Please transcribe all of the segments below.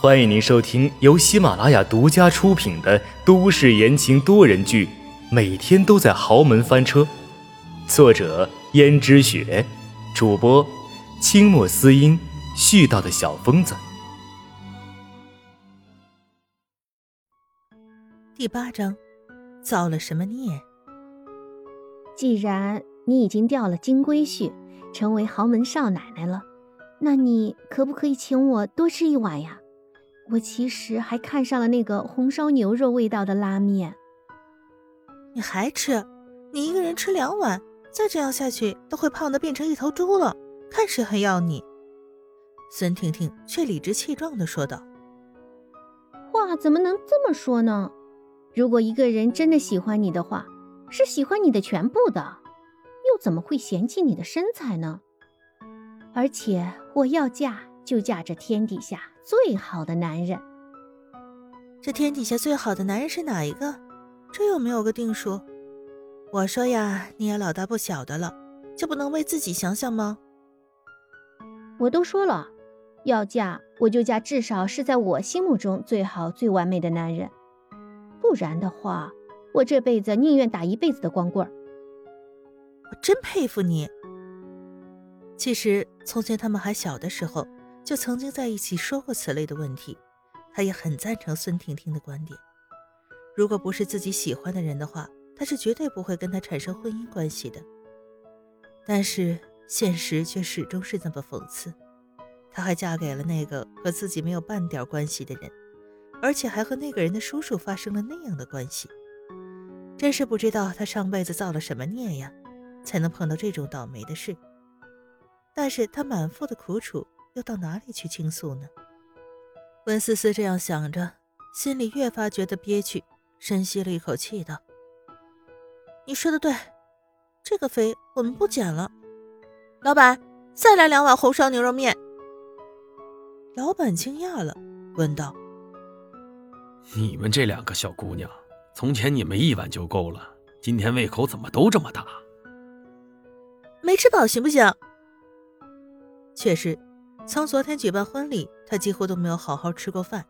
欢迎您收听由喜马拉雅独家出品的都市言情多人剧《每天都在豪门翻车》，作者：胭脂雪，主播：清墨思音，絮叨的小疯子。第八章，造了什么孽？既然你已经掉了金龟婿，成为豪门少奶奶了，那你可不可以请我多吃一碗呀？我其实还看上了那个红烧牛肉味道的拉面。你还吃？你一个人吃两碗，再这样下去都会胖的变成一头猪了。看谁还要你？孙婷婷却理直气壮的说道：“话怎么能这么说呢？如果一个人真的喜欢你的话，是喜欢你的全部的，又怎么会嫌弃你的身材呢？而且我要嫁就嫁这天底下。”最好的男人，这天底下最好的男人是哪一个？这又没有个定数。我说呀，你也老大不小的了，就不能为自己想想吗？我都说了，要嫁我就嫁至少是在我心目中最好最完美的男人，不然的话，我这辈子宁愿打一辈子的光棍。我真佩服你。其实从前他们还小的时候。就曾经在一起说过此类的问题，他也很赞成孙婷婷的观点。如果不是自己喜欢的人的话，他是绝对不会跟他产生婚姻关系的。但是现实却始终是那么讽刺，她还嫁给了那个和自己没有半点关系的人，而且还和那个人的叔叔发生了那样的关系。真是不知道她上辈子造了什么孽呀，才能碰到这种倒霉的事。但是她满腹的苦楚。要到哪里去倾诉呢？温思思这样想着，心里越发觉得憋屈，深吸了一口气，道：“你说的对，这个肥我们不减了。老板，再来两碗红烧牛肉面。”老板惊讶了，问道：“你们这两个小姑娘，从前你们一碗就够了，今天胃口怎么都这么大？没吃饱行不行？”确实。从昨天举办婚礼，他几乎都没有好好吃过饭。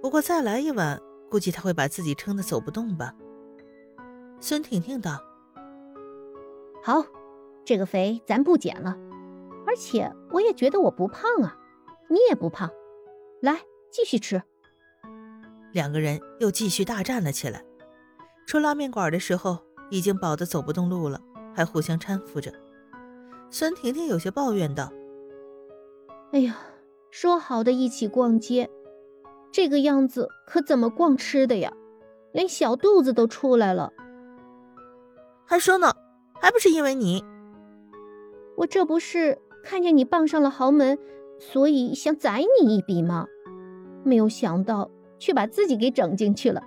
不过再来一碗，估计他会把自己撑得走不动吧。孙婷婷道：“好，这个肥咱不减了，而且我也觉得我不胖啊，你也不胖，来继续吃。”两个人又继续大战了起来。出拉面馆的时候，已经饱得走不动路了，还互相搀扶着。孙婷婷有些抱怨道。哎呀，说好的一起逛街，这个样子可怎么逛吃的呀？连小肚子都出来了。还说呢，还不是因为你？我这不是看见你傍上了豪门，所以想宰你一笔吗？没有想到，却把自己给整进去了。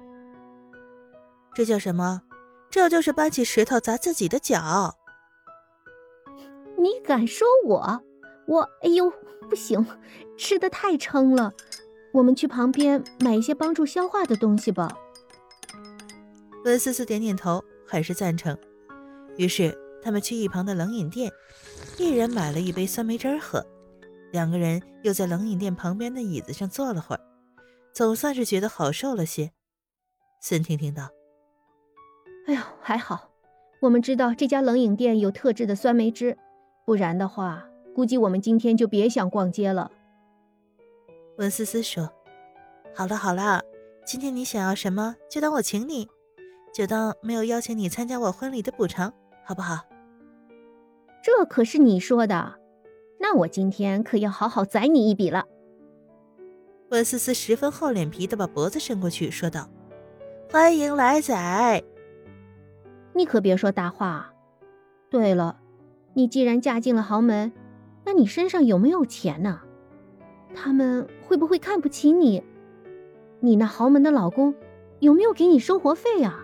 这叫什么？这就是搬起石头砸自己的脚。你敢说我？我哎呦，不行，吃的太撑了。我们去旁边买一些帮助消化的东西吧。温思思点点头，很是赞成。于是他们去一旁的冷饮店，一人买了一杯酸梅汁喝。两个人又在冷饮店旁边的椅子上坐了会儿，总算是觉得好受了些。孙婷婷道：“哎呦，还好，我们知道这家冷饮店有特制的酸梅汁，不然的话……”估计我们今天就别想逛街了。温思思说：“好了好了，今天你想要什么，就当我请你，就当没有邀请你参加我婚礼的补偿，好不好？”这可是你说的，那我今天可要好好宰你一笔了。温思思十分厚脸皮的把脖子伸过去，说道：“欢迎来宰。”你可别说大话。对了，你既然嫁进了豪门。那你身上有没有钱呢？他们会不会看不起你？你那豪门的老公有没有给你生活费啊？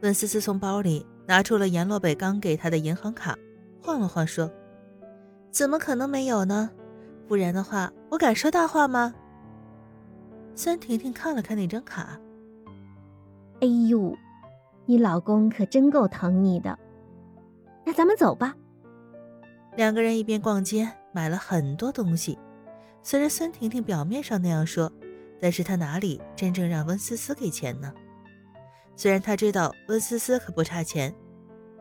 温思思从包里拿出了阎洛北刚给她的银行卡，晃了晃说：“怎么可能没有呢？不然的话，我敢说大话吗？”孙婷婷看了看那张卡，哎呦，你老公可真够疼你的。那咱们走吧。两个人一边逛街，买了很多东西。虽然孙婷婷表面上那样说，但是她哪里真正让温思思给钱呢？虽然她知道温思思可不差钱，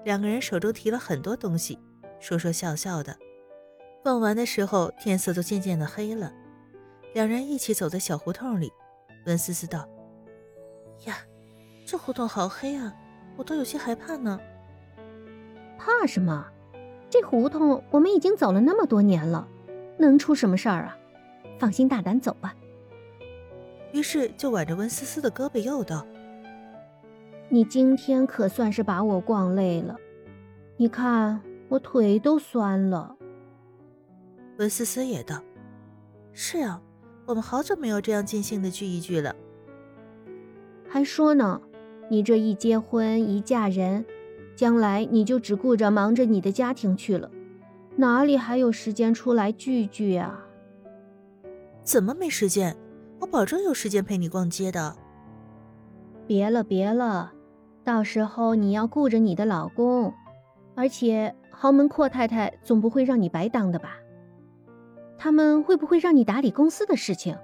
两个人手中提了很多东西，说说笑笑的。逛完的时候，天色都渐渐的黑了，两人一起走在小胡同里。温思思道：“呀，这胡同好黑啊，我都有些害怕呢。”怕什么？这胡同我们已经走了那么多年了，能出什么事儿啊？放心大胆走吧。于是就挽着温思思的胳膊又道：“你今天可算是把我逛累了，你看我腿都酸了。”温思思也道：“是啊，我们好久没有这样尽兴的聚一聚了。”还说呢，你这一结婚一嫁人。将来你就只顾着忙着你的家庭去了，哪里还有时间出来聚聚啊？怎么没时间？我保证有时间陪你逛街的。别了别了，到时候你要顾着你的老公，而且豪门阔太太总不会让你白当的吧？他们会不会让你打理公司的事情？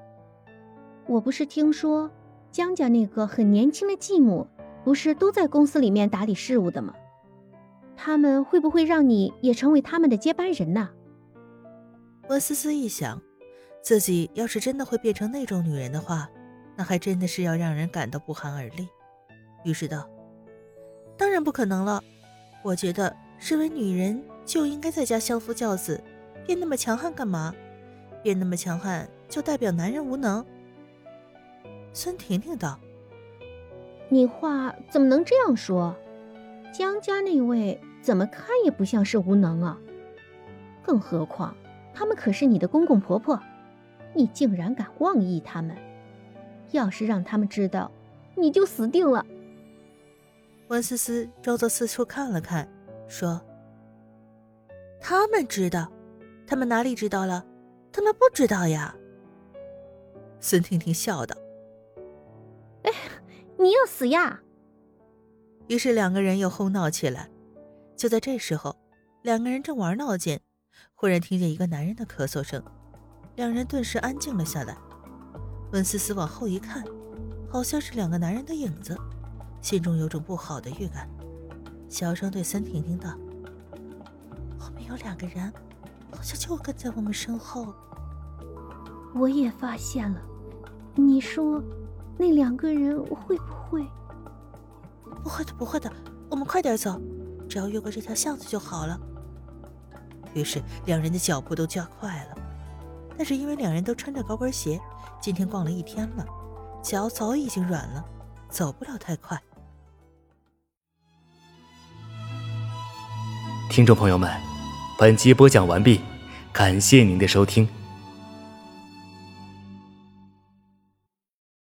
我不是听说江家那个很年轻的继母。不是都在公司里面打理事务的吗？他们会不会让你也成为他们的接班人呢？温思思一想，自己要是真的会变成那种女人的话，那还真的是要让人感到不寒而栗。于是道：“当然不可能了。我觉得，身为女人就应该在家相夫教子，变那么强悍干嘛？变那么强悍就代表男人无能？”孙婷婷道。你话怎么能这样说？江家那位怎么看也不像是无能啊！更何况他们可是你的公公婆婆，你竟然敢妄议他们！要是让他们知道，你就死定了。温思思周着四处看了看，说：“他们知道？他们哪里知道了？他们不知道呀。”孙婷婷笑道：“。”你要死呀！于是两个人又哄闹起来。就在这时候，两个人正玩闹间，忽然听见一个男人的咳嗽声，两人顿时安静了下来。温思思往后一看，好像是两个男人的影子，心中有种不好的预感，小声对孙婷婷道：“后面有两个人，好像就跟在我们身后。”我也发现了，你说。那两个人会不会？不会的，不会的。我们快点走，只要越过这条巷子就好了。于是两人的脚步都加快了。但是因为两人都穿着高跟鞋，今天逛了一天了，脚早已经软了，走不了太快。听众朋友们，本集播讲完毕，感谢您的收听。